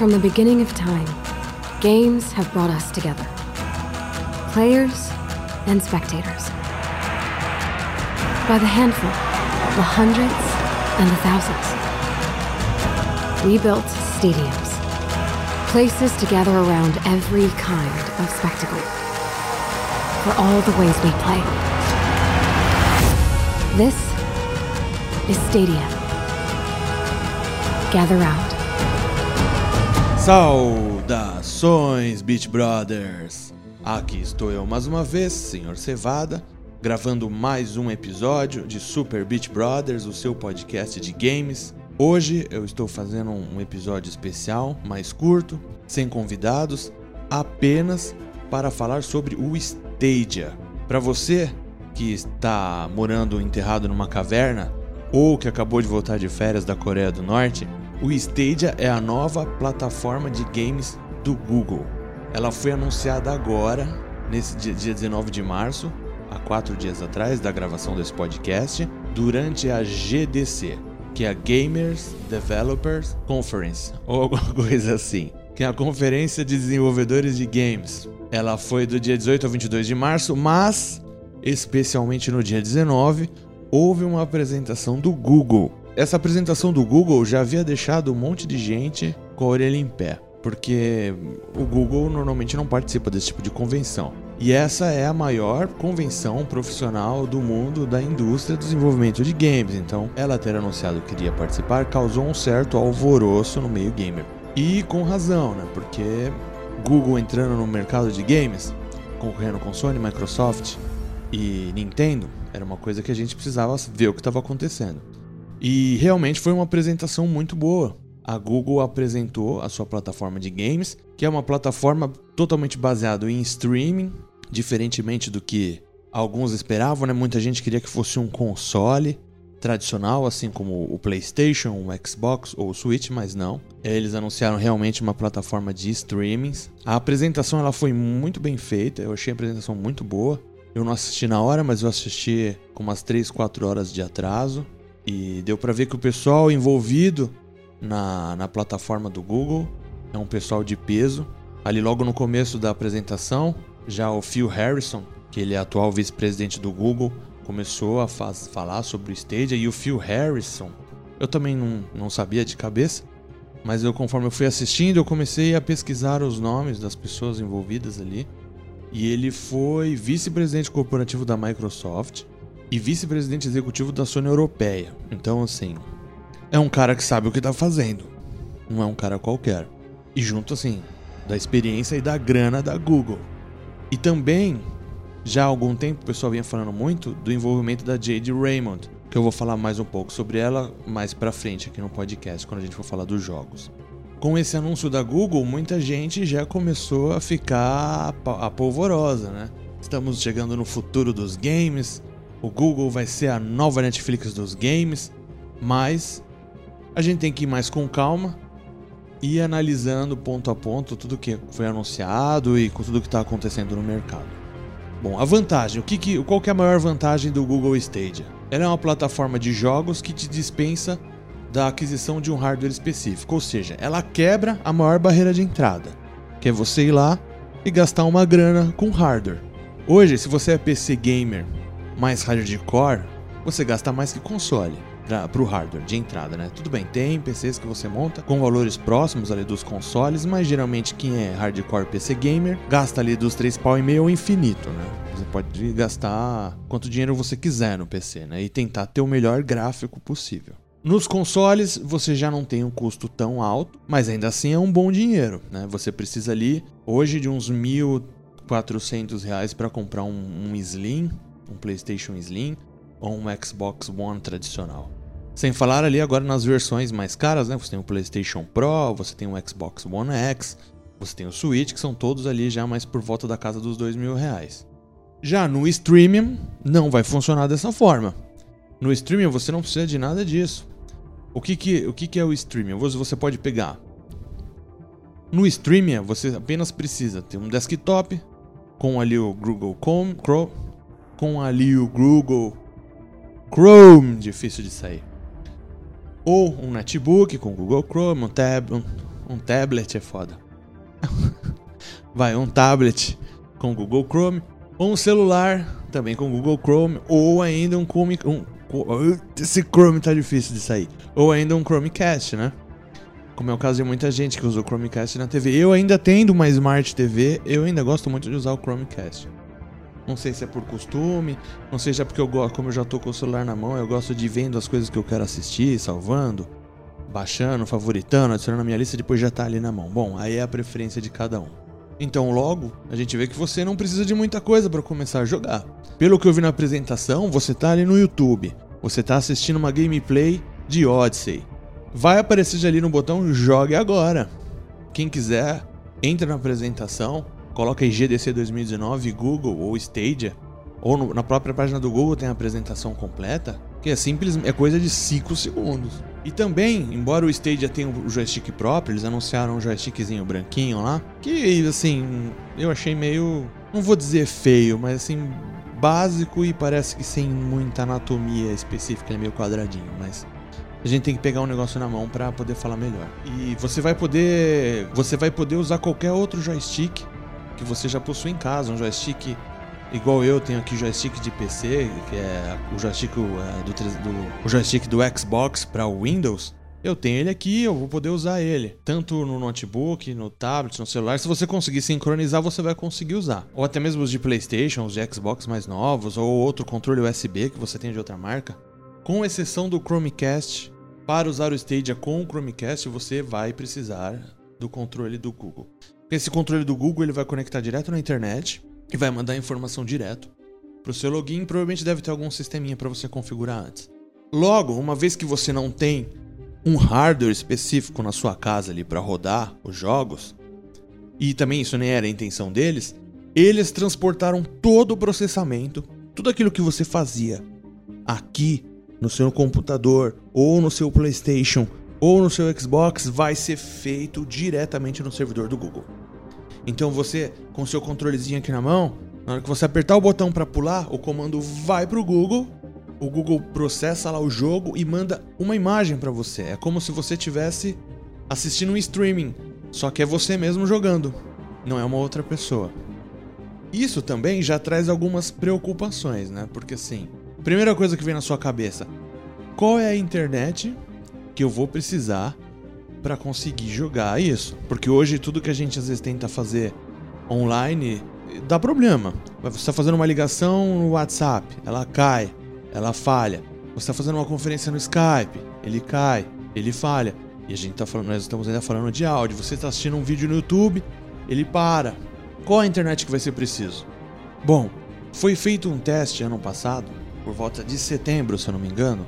From the beginning of time, games have brought us together players and spectators. By the handful, the hundreds, and the thousands. We built stadiums, places to gather around every kind of spectacle. For all the ways we play. This is Stadia. Gather round. Saudações, Beach Brothers! Aqui estou eu mais uma vez, Senhor Cevada, gravando mais um episódio de Super Beach Brothers, o seu podcast de games. Hoje eu estou fazendo um episódio especial, mais curto, sem convidados, apenas para falar sobre o Stadia. Para você que está morando enterrado numa caverna ou que acabou de voltar de férias da Coreia do Norte, o Stadia é a nova plataforma de games do Google. Ela foi anunciada agora, nesse dia, dia 19 de março, há quatro dias atrás da gravação desse podcast, durante a GDC, que é a Gamers Developers Conference, ou alguma coisa assim, que é a Conferência de Desenvolvedores de Games. Ela foi do dia 18 ao 22 de março, mas especialmente no dia 19 houve uma apresentação do Google. Essa apresentação do Google já havia deixado um monte de gente com a orelha em pé porque o Google normalmente não participa desse tipo de convenção. E essa é a maior convenção profissional do mundo da indústria do desenvolvimento de games. Então, ela ter anunciado que iria participar causou um certo alvoroço no meio gamer. E com razão, né? Porque Google entrando no mercado de games, concorrendo com Sony, Microsoft e Nintendo, era uma coisa que a gente precisava ver o que estava acontecendo. E realmente foi uma apresentação muito boa a Google apresentou a sua plataforma de games, que é uma plataforma totalmente baseada em streaming, diferentemente do que alguns esperavam, né? Muita gente queria que fosse um console tradicional, assim como o PlayStation, o Xbox ou o Switch, mas não. Eles anunciaram realmente uma plataforma de streamings. A apresentação ela foi muito bem feita, eu achei a apresentação muito boa. Eu não assisti na hora, mas eu assisti com umas 3, 4 horas de atraso. E deu para ver que o pessoal envolvido na, na plataforma do Google. É um pessoal de peso. Ali logo no começo da apresentação, já o Phil Harrison, que ele é atual vice-presidente do Google, começou a faz, falar sobre o Stadia e o Phil Harrison. Eu também não, não sabia de cabeça, mas eu conforme eu fui assistindo, eu comecei a pesquisar os nomes das pessoas envolvidas ali. E ele foi vice-presidente corporativo da Microsoft e vice-presidente executivo da Sony Europeia. Então, assim, é um cara que sabe o que tá fazendo. Não é um cara qualquer. E junto assim, da experiência e da grana da Google. E também, já há algum tempo o pessoal vinha falando muito do envolvimento da Jade Raymond, que eu vou falar mais um pouco sobre ela mais pra frente aqui no podcast, quando a gente for falar dos jogos. Com esse anúncio da Google, muita gente já começou a ficar apolvorosa, né? Estamos chegando no futuro dos games, o Google vai ser a nova Netflix dos games, mas a gente tem que ir mais com calma e analisando ponto a ponto tudo que foi anunciado e com tudo que está acontecendo no mercado. Bom, a vantagem, o que, que qual que é a maior vantagem do Google Stadia? Ela é uma plataforma de jogos que te dispensa da aquisição de um hardware específico, ou seja, ela quebra a maior barreira de entrada, que é você ir lá e gastar uma grana com hardware. Hoje, se você é PC gamer mais hardcore, você gasta mais que console para o hardware de entrada, né? Tudo bem, tem PCs que você monta com valores próximos ali dos consoles, mas geralmente quem é hardcore PC gamer gasta ali dos 3 pau e meio infinito, né? Você pode gastar quanto dinheiro você quiser no PC, né? E tentar ter o melhor gráfico possível. Nos consoles você já não tem um custo tão alto, mas ainda assim é um bom dinheiro, né? Você precisa ali hoje de uns 1.400 reais para comprar um, um Slim, um PlayStation Slim ou um Xbox One tradicional. Sem falar ali agora nas versões mais caras, né? Você tem o PlayStation Pro, você tem o Xbox One X, você tem o Switch, que são todos ali já mais por volta da casa dos dois mil reais. Já no streaming, não vai funcionar dessa forma. No streaming você não precisa de nada disso. O que, que, o que, que é o streaming? Você pode pegar. No streaming, você apenas precisa ter um desktop com ali o Google Chrome, com ali o Google Chrome, difícil de sair ou um netbook com Google Chrome, um tab, um, Um tablet é foda. Vai, um tablet com Google Chrome, ou um celular também com Google Chrome, ou ainda um Chrome. Um, esse Chrome tá difícil de sair. Ou ainda um Chromecast, né? Como é o caso de muita gente que usa o Chromecast na TV. Eu ainda tendo uma Smart TV, eu ainda gosto muito de usar o Chromecast. Não sei se é por costume, não sei se é porque eu gosto, como eu já tô com o celular na mão, eu gosto de vendo as coisas que eu quero assistir, salvando, baixando, favoritando, adicionando na minha lista, depois já tá ali na mão. Bom, aí é a preferência de cada um. Então, logo, a gente vê que você não precisa de muita coisa para começar a jogar. Pelo que eu vi na apresentação, você tá ali no YouTube, você tá assistindo uma gameplay de Odyssey. Vai aparecer ali no botão Jogue Agora. Quem quiser, entra na apresentação, coloca aí GDC 2019, Google ou Stadia, ou no, na própria página do Google tem a apresentação completa, que é simples, é coisa de 5 segundos. E também, embora o Stadia tenha o joystick próprio, eles anunciaram um joystickzinho branquinho lá, que assim, eu achei meio, não vou dizer feio, mas assim, básico e parece que sem muita anatomia específica, é meio quadradinho, mas a gente tem que pegar um negócio na mão para poder falar melhor. E você vai poder, você vai poder usar qualquer outro joystick que você já possui em casa, um joystick igual eu tenho aqui joystick de PC, que é o joystick é, do, do, o joystick do Xbox para o Windows. Eu tenho ele aqui, eu vou poder usar ele. Tanto no notebook, no tablet, no celular. Se você conseguir sincronizar, você vai conseguir usar. Ou até mesmo os de PlayStation, os de Xbox mais novos, ou outro controle USB que você tem de outra marca. Com exceção do Chromecast, para usar o Stadia com o Chromecast, você vai precisar do controle do Google. Esse controle do Google ele vai conectar direto na internet e vai mandar informação direto para o seu login. Provavelmente deve ter algum sisteminha para você configurar antes. Logo, uma vez que você não tem um hardware específico na sua casa ali para rodar os jogos, e também isso nem era a intenção deles, eles transportaram todo o processamento, tudo aquilo que você fazia aqui no seu computador ou no seu PlayStation ou no seu Xbox vai ser feito diretamente no servidor do Google. Então você, com seu controlezinho aqui na mão, na hora que você apertar o botão para pular, o comando vai pro Google, o Google processa lá o jogo e manda uma imagem para você. É como se você tivesse assistindo um streaming, só que é você mesmo jogando, não é uma outra pessoa. Isso também já traz algumas preocupações, né? Porque assim, primeira coisa que vem na sua cabeça, qual é a internet que eu vou precisar para conseguir jogar isso. Porque hoje tudo que a gente às vezes tenta fazer online dá problema. Você está fazendo uma ligação no WhatsApp, ela cai, ela falha. Você está fazendo uma conferência no Skype, ele cai, ele falha. E a gente tá falando, nós estamos ainda falando de áudio. Você está assistindo um vídeo no YouTube, ele para. Qual a internet que vai ser preciso? Bom, foi feito um teste ano passado, por volta de setembro, se eu não me engano,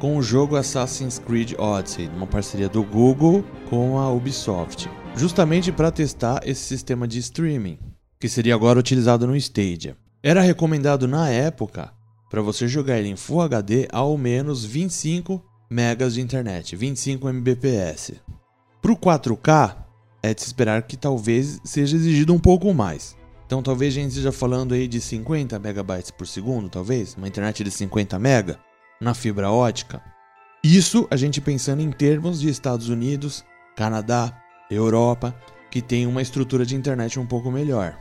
com o jogo Assassin's Creed Odyssey, uma parceria do Google com a Ubisoft, justamente para testar esse sistema de streaming, que seria agora utilizado no Stadia. Era recomendado na época para você jogar ele em Full HD ao menos 25 megas de internet, 25 Mbps. Para o 4K, é de se esperar que talvez seja exigido um pouco mais. Então talvez a gente esteja falando aí de 50 megabytes por segundo, talvez, uma internet de 50 mega na fibra ótica. Isso a gente pensando em termos de Estados Unidos, Canadá, Europa, que tem uma estrutura de internet um pouco melhor.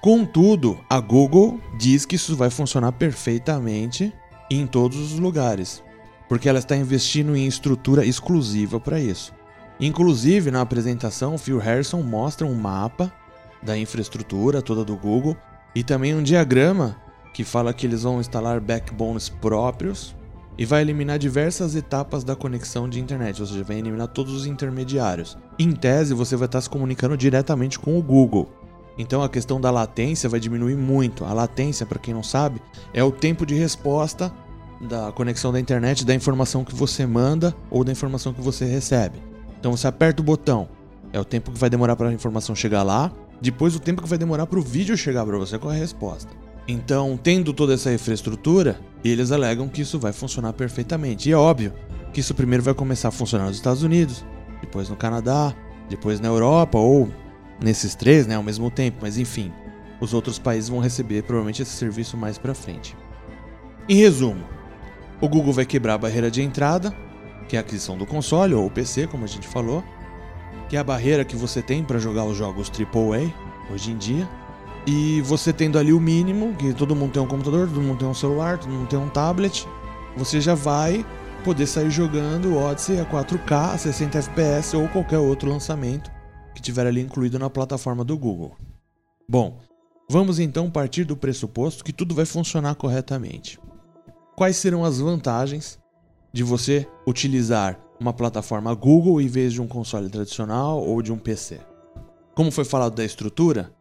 Contudo, a Google diz que isso vai funcionar perfeitamente em todos os lugares, porque ela está investindo em estrutura exclusiva para isso. Inclusive, na apresentação, Phil Harrison mostra um mapa da infraestrutura toda do Google e também um diagrama que fala que eles vão instalar backbones próprios e vai eliminar diversas etapas da conexão de internet, ou seja, vai eliminar todos os intermediários. Em tese, você vai estar se comunicando diretamente com o Google. Então a questão da latência vai diminuir muito. A latência, para quem não sabe, é o tempo de resposta da conexão da internet da informação que você manda ou da informação que você recebe. Então você aperta o botão, é o tempo que vai demorar para a informação chegar lá, depois o tempo que vai demorar para o vídeo chegar para você com a resposta. Então, tendo toda essa infraestrutura, eles alegam que isso vai funcionar perfeitamente. E é óbvio que isso primeiro vai começar a funcionar nos Estados Unidos, depois no Canadá, depois na Europa ou nesses três, né, ao mesmo tempo, mas enfim, os outros países vão receber provavelmente esse serviço mais para frente. Em resumo, o Google vai quebrar a barreira de entrada, que é a aquisição do console ou PC, como a gente falou, que é a barreira que você tem para jogar os jogos AAA hoje em dia. E você tendo ali o mínimo, que todo mundo tem um computador, todo mundo tem um celular, todo mundo tem um tablet, você já vai poder sair jogando Odyssey a 4K, a 60 FPS ou qualquer outro lançamento que tiver ali incluído na plataforma do Google. Bom, vamos então partir do pressuposto que tudo vai funcionar corretamente. Quais serão as vantagens de você utilizar uma plataforma Google em vez de um console tradicional ou de um PC? Como foi falado da estrutura,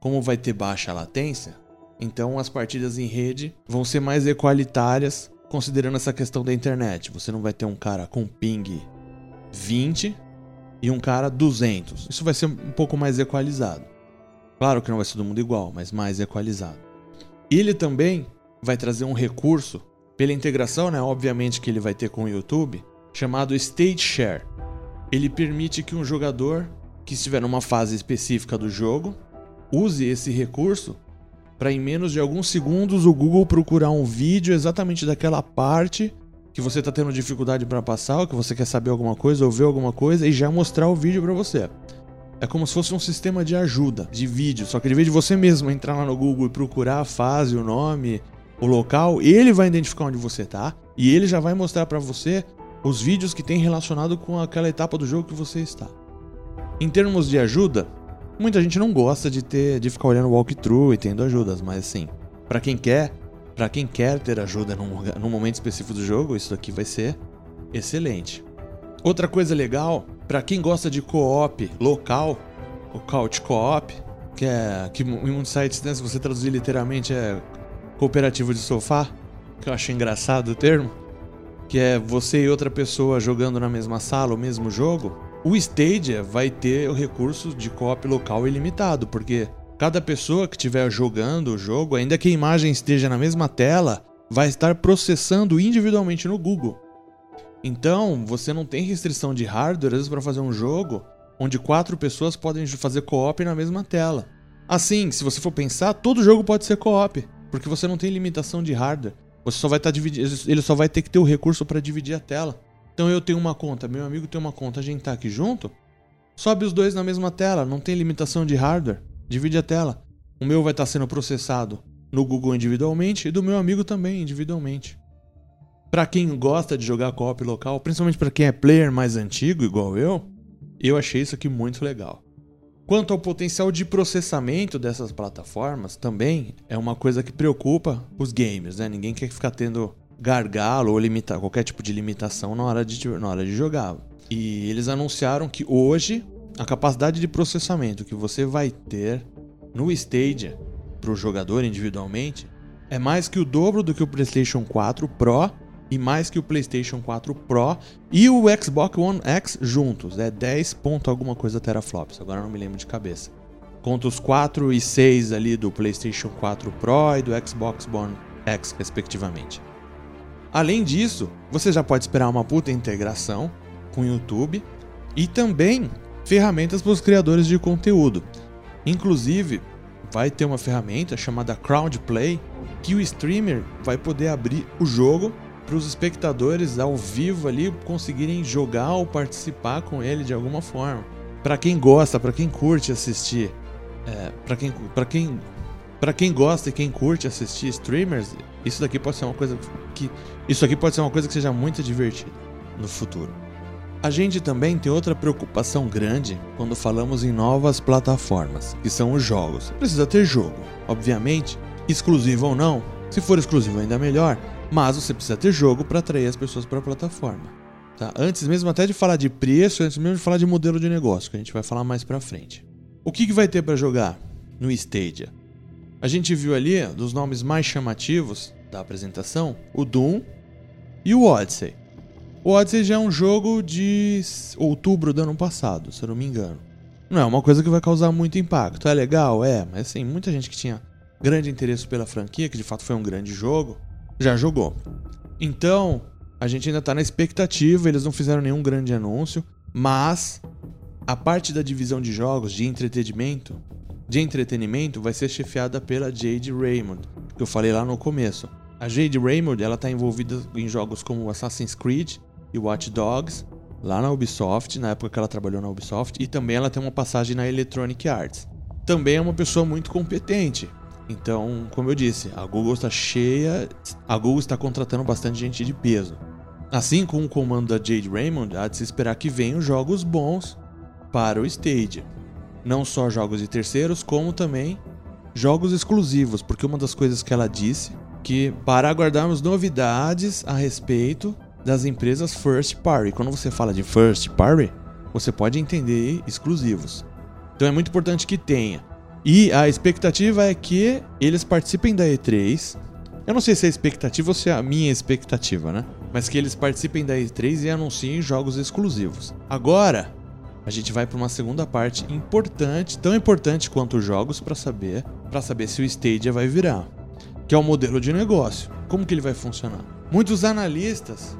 como vai ter baixa latência, então as partidas em rede vão ser mais equalitárias considerando essa questão da internet. Você não vai ter um cara com ping 20 e um cara 200. Isso vai ser um pouco mais equalizado. Claro que não vai ser todo mundo igual, mas mais equalizado. Ele também vai trazer um recurso pela integração, né? Obviamente que ele vai ter com o YouTube, chamado Stage Share. Ele permite que um jogador que estiver numa fase específica do jogo use esse recurso para em menos de alguns segundos o Google procurar um vídeo exatamente daquela parte que você está tendo dificuldade para passar, ou que você quer saber alguma coisa ou ver alguma coisa e já mostrar o vídeo para você. É como se fosse um sistema de ajuda, de vídeo, só que de vez de você mesmo entrar lá no Google e procurar a fase, o nome, o local, ele vai identificar onde você está e ele já vai mostrar para você os vídeos que tem relacionado com aquela etapa do jogo que você está. Em termos de ajuda, Muita gente não gosta de ter de ficar olhando walkthrough e tendo ajudas, mas assim, para quem quer, para quem quer ter ajuda num, num momento específico do jogo, isso aqui vai ser excelente. Outra coisa legal, para quem gosta de co-op local, o couch co-op, que é que em muitos sites, né, se você traduzir literalmente é cooperativo de sofá, que eu acho engraçado o termo, que é você e outra pessoa jogando na mesma sala o mesmo jogo. O Stadia vai ter o recurso de co-op local ilimitado, porque cada pessoa que estiver jogando o jogo, ainda que a imagem esteja na mesma tela, vai estar processando individualmente no Google. Então, você não tem restrição de hardware, às vezes, para fazer um jogo onde quatro pessoas podem fazer co-op na mesma tela. Assim, se você for pensar, todo jogo pode ser co-op, porque você não tem limitação de hardware. Você só vai estar tá ele só vai ter que ter o recurso para dividir a tela. Então eu tenho uma conta, meu amigo tem uma conta, a gente tá aqui junto, sobe os dois na mesma tela, não tem limitação de hardware, divide a tela. O meu vai estar tá sendo processado no Google individualmente e do meu amigo também individualmente. Para quem gosta de jogar co-op local, principalmente para quem é player mais antigo igual eu, eu achei isso aqui muito legal. Quanto ao potencial de processamento dessas plataformas, também é uma coisa que preocupa os gamers, né? Ninguém quer ficar tendo gargalo ou limitar qualquer tipo de limitação na hora de, na hora de jogar. E eles anunciaram que hoje a capacidade de processamento que você vai ter no Stadia para o jogador individualmente é mais que o dobro do que o PlayStation 4 Pro e mais que o PlayStation 4 Pro e o Xbox One X juntos. É 10 ponto alguma coisa teraflops, agora não me lembro de cabeça. Conta os 4 e 6 ali do PlayStation 4 Pro e do Xbox One X, respectivamente. Além disso, você já pode esperar uma puta integração com o YouTube e também ferramentas para os criadores de conteúdo. Inclusive, vai ter uma ferramenta chamada Crowdplay que o streamer vai poder abrir o jogo para os espectadores ao vivo ali conseguirem jogar ou participar com ele de alguma forma. Para quem gosta, para quem curte assistir, é, para quem, quem para quem gosta e quem curte assistir streamers, isso daqui pode ser uma coisa que isso aqui pode ser uma coisa que seja muito divertida no futuro. A gente também tem outra preocupação grande quando falamos em novas plataformas, que são os jogos. Precisa ter jogo, obviamente, exclusivo ou não. Se for exclusivo ainda melhor, mas você precisa ter jogo para atrair as pessoas para a plataforma. Tá? Antes mesmo até de falar de preço, antes mesmo de falar de modelo de negócio, que a gente vai falar mais para frente. O que, que vai ter para jogar no Stadia? A gente viu ali, dos nomes mais chamativos da apresentação, o Doom e o Odyssey. O Odyssey já é um jogo de outubro do ano passado, se eu não me engano. Não é uma coisa que vai causar muito impacto. É legal? É, mas assim, muita gente que tinha grande interesse pela franquia, que de fato foi um grande jogo, já jogou. Então, a gente ainda tá na expectativa, eles não fizeram nenhum grande anúncio, mas a parte da divisão de jogos de entretenimento de entretenimento vai ser chefiada pela Jade Raymond, que eu falei lá no começo. A Jade Raymond ela está envolvida em jogos como Assassin's Creed e Watch Dogs, lá na Ubisoft, na época que ela trabalhou na Ubisoft, e também ela tem uma passagem na Electronic Arts. Também é uma pessoa muito competente. Então, como eu disse, a Google está cheia, a Google está contratando bastante gente de peso. Assim como o comando da Jade Raymond, há de se esperar que venham jogos bons para o Stadia. Não só jogos de terceiros, como também jogos exclusivos, porque uma das coisas que ela disse que para aguardarmos novidades a respeito das empresas first party. Quando você fala de first party, você pode entender exclusivos. Então é muito importante que tenha. E a expectativa é que eles participem da E3. Eu não sei se é a expectativa ou se é a minha expectativa, né? Mas que eles participem da E3 e anunciem jogos exclusivos. Agora, a gente vai para uma segunda parte importante, tão importante quanto os jogos para saber, para saber se o Stadia vai virar, que é o modelo de negócio. Como que ele vai funcionar? Muitos analistas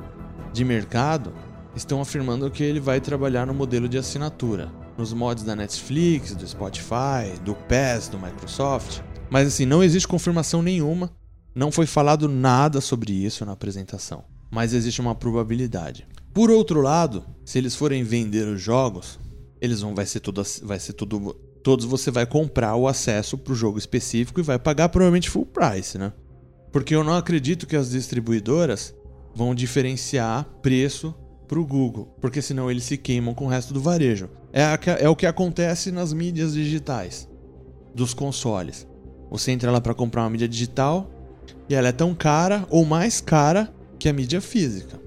de mercado estão afirmando que ele vai trabalhar no modelo de assinatura, nos mods da Netflix, do Spotify, do PES, do Microsoft. Mas assim, não existe confirmação nenhuma, não foi falado nada sobre isso na apresentação, mas existe uma probabilidade. Por outro lado, se eles forem vender os jogos, eles vão vai ser tudo vai ser tudo todos você vai comprar o acesso para o jogo específico e vai pagar provavelmente full price, né? Porque eu não acredito que as distribuidoras vão diferenciar preço para o Google, porque senão eles se queimam com o resto do varejo. É, a, é o que acontece nas mídias digitais dos consoles. Você entra lá para comprar uma mídia digital e ela é tão cara ou mais cara que a mídia física.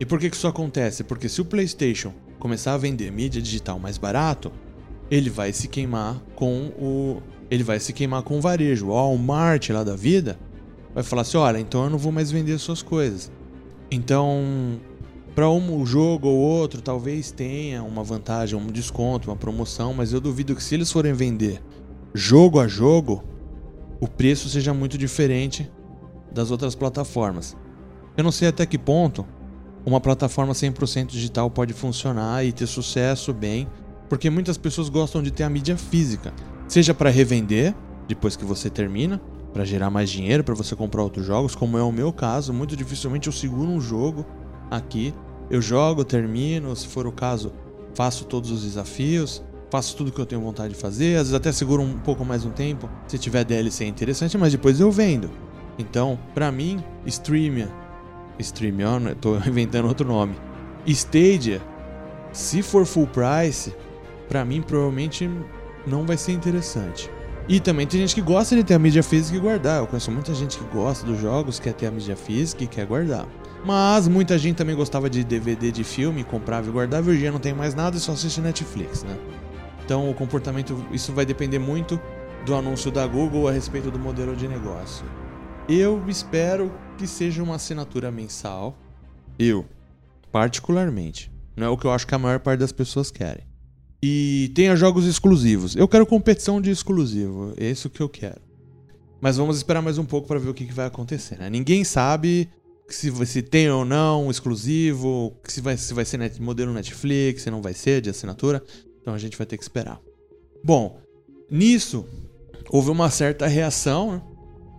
E por que, que isso acontece? Porque se o PlayStation começar a vender mídia digital mais barato, ele vai se queimar com o ele vai se queimar com o varejo. O Walmart lá da vida vai falar assim: "Olha, então eu não vou mais vender suas coisas". Então, para um jogo ou outro, talvez tenha uma vantagem, um desconto, uma promoção, mas eu duvido que se eles forem vender jogo a jogo, o preço seja muito diferente das outras plataformas. Eu não sei até que ponto uma plataforma 100% digital pode funcionar e ter sucesso bem, porque muitas pessoas gostam de ter a mídia física, seja para revender depois que você termina, para gerar mais dinheiro para você comprar outros jogos, como é o meu caso, muito dificilmente eu seguro um jogo aqui, eu jogo, termino, se for o caso, faço todos os desafios, faço tudo que eu tenho vontade de fazer, às vezes até seguro um pouco mais um tempo, se tiver DLC é interessante, mas depois eu vendo. Então, para mim, streamer StreamYard, né? tô inventando outro nome. Stadia, se for full price, para mim provavelmente não vai ser interessante. E também tem gente que gosta de ter a mídia física e guardar. Eu conheço muita gente que gosta dos jogos, quer ter a mídia física e quer guardar. Mas muita gente também gostava de DVD de filme, comprava e guardava. Hoje não tem mais nada e só assiste Netflix, né? Então o comportamento, isso vai depender muito do anúncio da Google a respeito do modelo de negócio. Eu espero que seja uma assinatura mensal. Eu, particularmente. Não é o que eu acho que a maior parte das pessoas querem. E tenha jogos exclusivos. Eu quero competição de exclusivo. É isso que eu quero. Mas vamos esperar mais um pouco para ver o que, que vai acontecer. Né? Ninguém sabe se, se tem ou não exclusivo, se vai, se vai ser net, modelo Netflix, se não vai ser de assinatura. Então a gente vai ter que esperar. Bom, nisso houve uma certa reação né?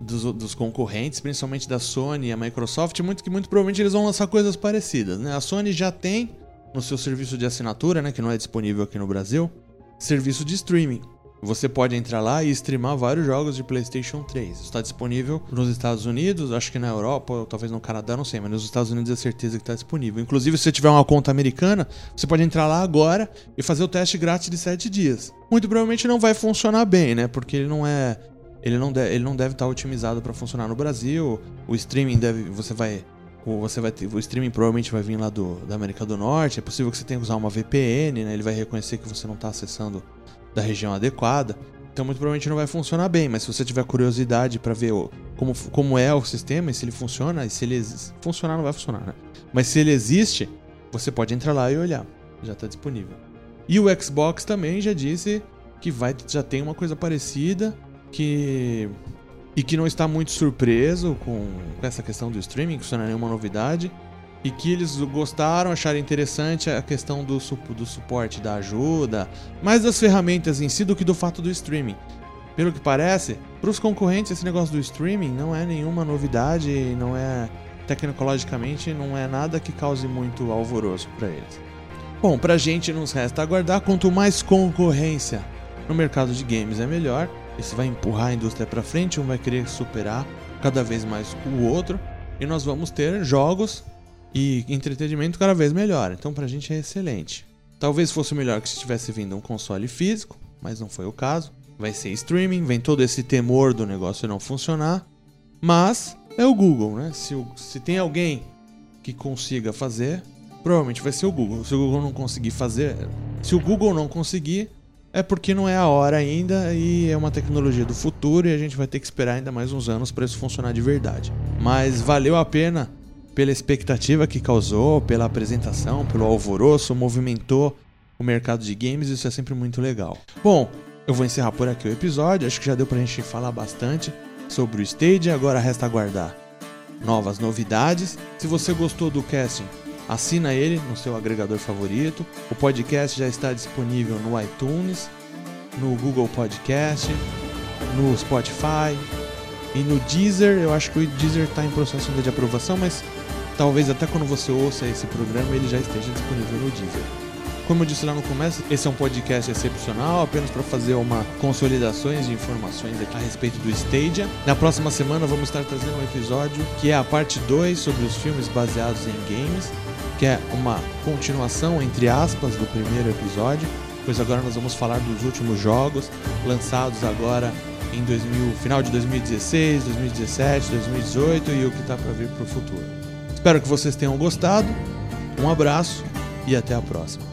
Dos, dos, concorrentes, principalmente da Sony e a Microsoft, muito que muito provavelmente eles vão lançar coisas parecidas, né? A Sony já tem no seu serviço de assinatura, né, que não é disponível aqui no Brasil, serviço de streaming. Você pode entrar lá e streamar vários jogos de PlayStation 3. Está disponível nos Estados Unidos, acho que na Europa, ou talvez no Canadá, não sei, mas nos Estados Unidos é certeza que está disponível. Inclusive, se você tiver uma conta americana, você pode entrar lá agora e fazer o teste grátis de 7 dias. Muito provavelmente não vai funcionar bem, né? Porque ele não é ele não, de, ele não deve estar otimizado para funcionar no Brasil. O streaming deve. Você vai. Você vai ter, o streaming provavelmente vai vir lá do, da América do Norte. É possível que você tenha que usar uma VPN, né? Ele vai reconhecer que você não está acessando da região adequada. Então, muito provavelmente não vai funcionar bem. Mas se você tiver curiosidade para ver o, como, como é o sistema e se ele funciona, e se ele funcionar, não vai funcionar, né? Mas se ele existe, você pode entrar lá e olhar. Já está disponível. E o Xbox também já disse que vai, já tem uma coisa parecida que e que não está muito surpreso com essa questão do streaming, que isso não é nenhuma novidade, e que eles gostaram, acharam interessante a questão do, do suporte, da ajuda, mais das ferramentas em si do que do fato do streaming. Pelo que parece, para os concorrentes esse negócio do streaming não é nenhuma novidade, não é tecnologicamente não é nada que cause muito alvoroço para eles. Bom, pra gente nos resta aguardar. Quanto mais concorrência no mercado de games é melhor. Isso vai empurrar a indústria para frente, um vai querer superar cada vez mais o outro e nós vamos ter jogos e entretenimento cada vez melhor. Então pra gente é excelente. Talvez fosse melhor que se tivesse vindo um console físico, mas não foi o caso. Vai ser streaming, vem todo esse temor do negócio não funcionar. Mas é o Google, né? Se, se tem alguém que consiga fazer, provavelmente vai ser o Google. Se o Google não conseguir fazer, se o Google não conseguir, é porque não é a hora ainda e é uma tecnologia do futuro e a gente vai ter que esperar ainda mais uns anos para isso funcionar de verdade. Mas valeu a pena pela expectativa que causou, pela apresentação, pelo alvoroço, movimentou o mercado de games, isso é sempre muito legal. Bom, eu vou encerrar por aqui o episódio, acho que já deu pra gente falar bastante sobre o Stage, agora resta aguardar novas novidades. Se você gostou do casting, assina ele no seu agregador favorito. O podcast já está disponível no iTunes, no Google Podcast, no Spotify e no Deezer. Eu acho que o Deezer está em processo de aprovação, mas talvez até quando você ouça esse programa ele já esteja disponível no Deezer. Como eu disse lá no começo, esse é um podcast excepcional, apenas para fazer uma consolidações de informações a respeito do Stadia. Na próxima semana vamos estar trazendo um episódio que é a parte 2 sobre os filmes baseados em games que é uma continuação, entre aspas, do primeiro episódio, pois agora nós vamos falar dos últimos jogos lançados agora em 2000, final de 2016, 2017, 2018 e o que está para vir para o futuro. Espero que vocês tenham gostado. Um abraço e até a próxima.